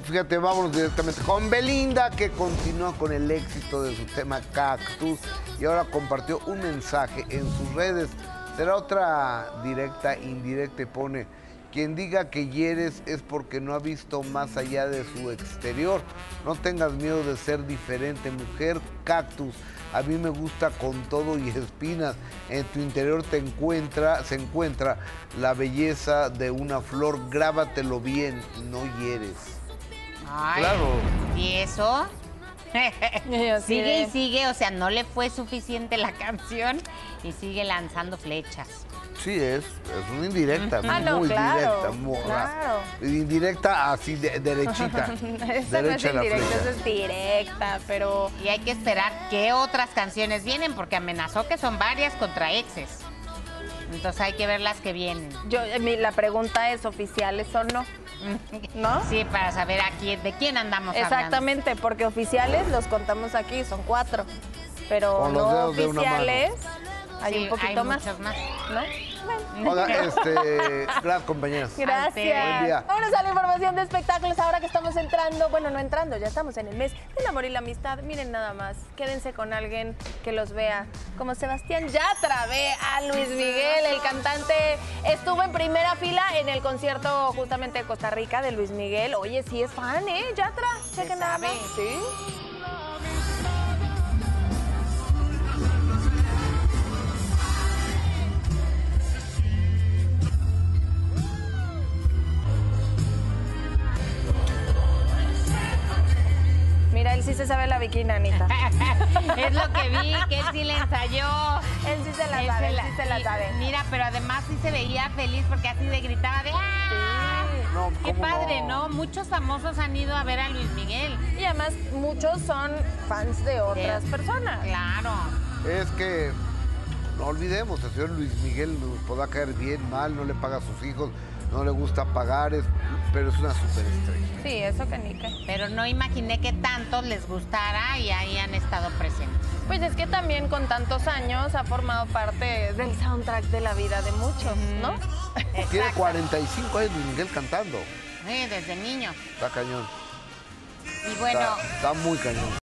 Fíjate, vámonos directamente con Belinda, que continúa con el éxito de su tema Cactus y ahora compartió un mensaje en sus redes. Será otra directa, indirecta y pone, quien diga que hieres es porque no ha visto más allá de su exterior. No tengas miedo de ser diferente, mujer cactus. A mí me gusta con todo y espinas. En tu interior te encuentra, se encuentra la belleza de una flor. Grábatelo bien, no hieres. Ay, Claro. ¿Y eso? Sigue y sigue, o sea, no le fue suficiente la canción y sigue lanzando flechas. Sí, es, es una indirecta, Ah, no, muy claro, directa, muy claro. indirecta así de- derechita. Esa no es indirecta, esa es directa, pero Y hay que esperar qué otras canciones vienen, porque amenazó que son varias contra exes. Entonces hay que ver las que vienen. yo eh, mi- la pregunta es oficiales o no, ¿no? Sí, para saber a quién, de quién andamos hablando. Exactamente, porque oficiales los contamos aquí, son cuatro, pero Con los no dedos de una mano. oficiales hay Sí, un poquito hay más, muchos más. ¿no? Oiga, este, gracias compañeras. Gracias. Buen día. Vámonos a la información de espectáculos ahora que estamos entrando, bueno, no entrando, ya estamos en el mes del amor y la amistad. Miren nada más, quédense con alguien que los vea. Como Sebastián Yatra ve a Luis Miguel, el cantante estuvo en primera fila en el concierto justamente de Costa Rica de Luis Miguel. Oye, sí es fan, ¿eh? Yatra, chequen nada más. Sí. Él sí se sabe la bikini, Anita. es lo que vi, que él sí le ensayó. Él sí se la Él sabe, se él la- sí se la sabe. Mira, pero además sí se veía feliz porque así de gritaba de ¡Ah! No, Qué ¿cómo padre, no? ¿no? Muchos famosos han ido a ver a Luis Miguel. Y además muchos son fans de otras personas. Claro. Es que no olvidemos, el señor Luis Miguel nos podrá caer bien, mal, no le paga a sus hijos, no le gusta pagar, es- pero es una superestrella. Sí, eso que ni qué. Pero no imaginé que tantos les gustara y ahí han estado presentes. Pues es que también con tantos años ha formado parte del soundtrack de la vida de muchos, ¿no? Tiene Exacto. 45 años Luis Miguel cantando. Sí, desde niño. Está cañón. Y bueno, Está, está muy cañón.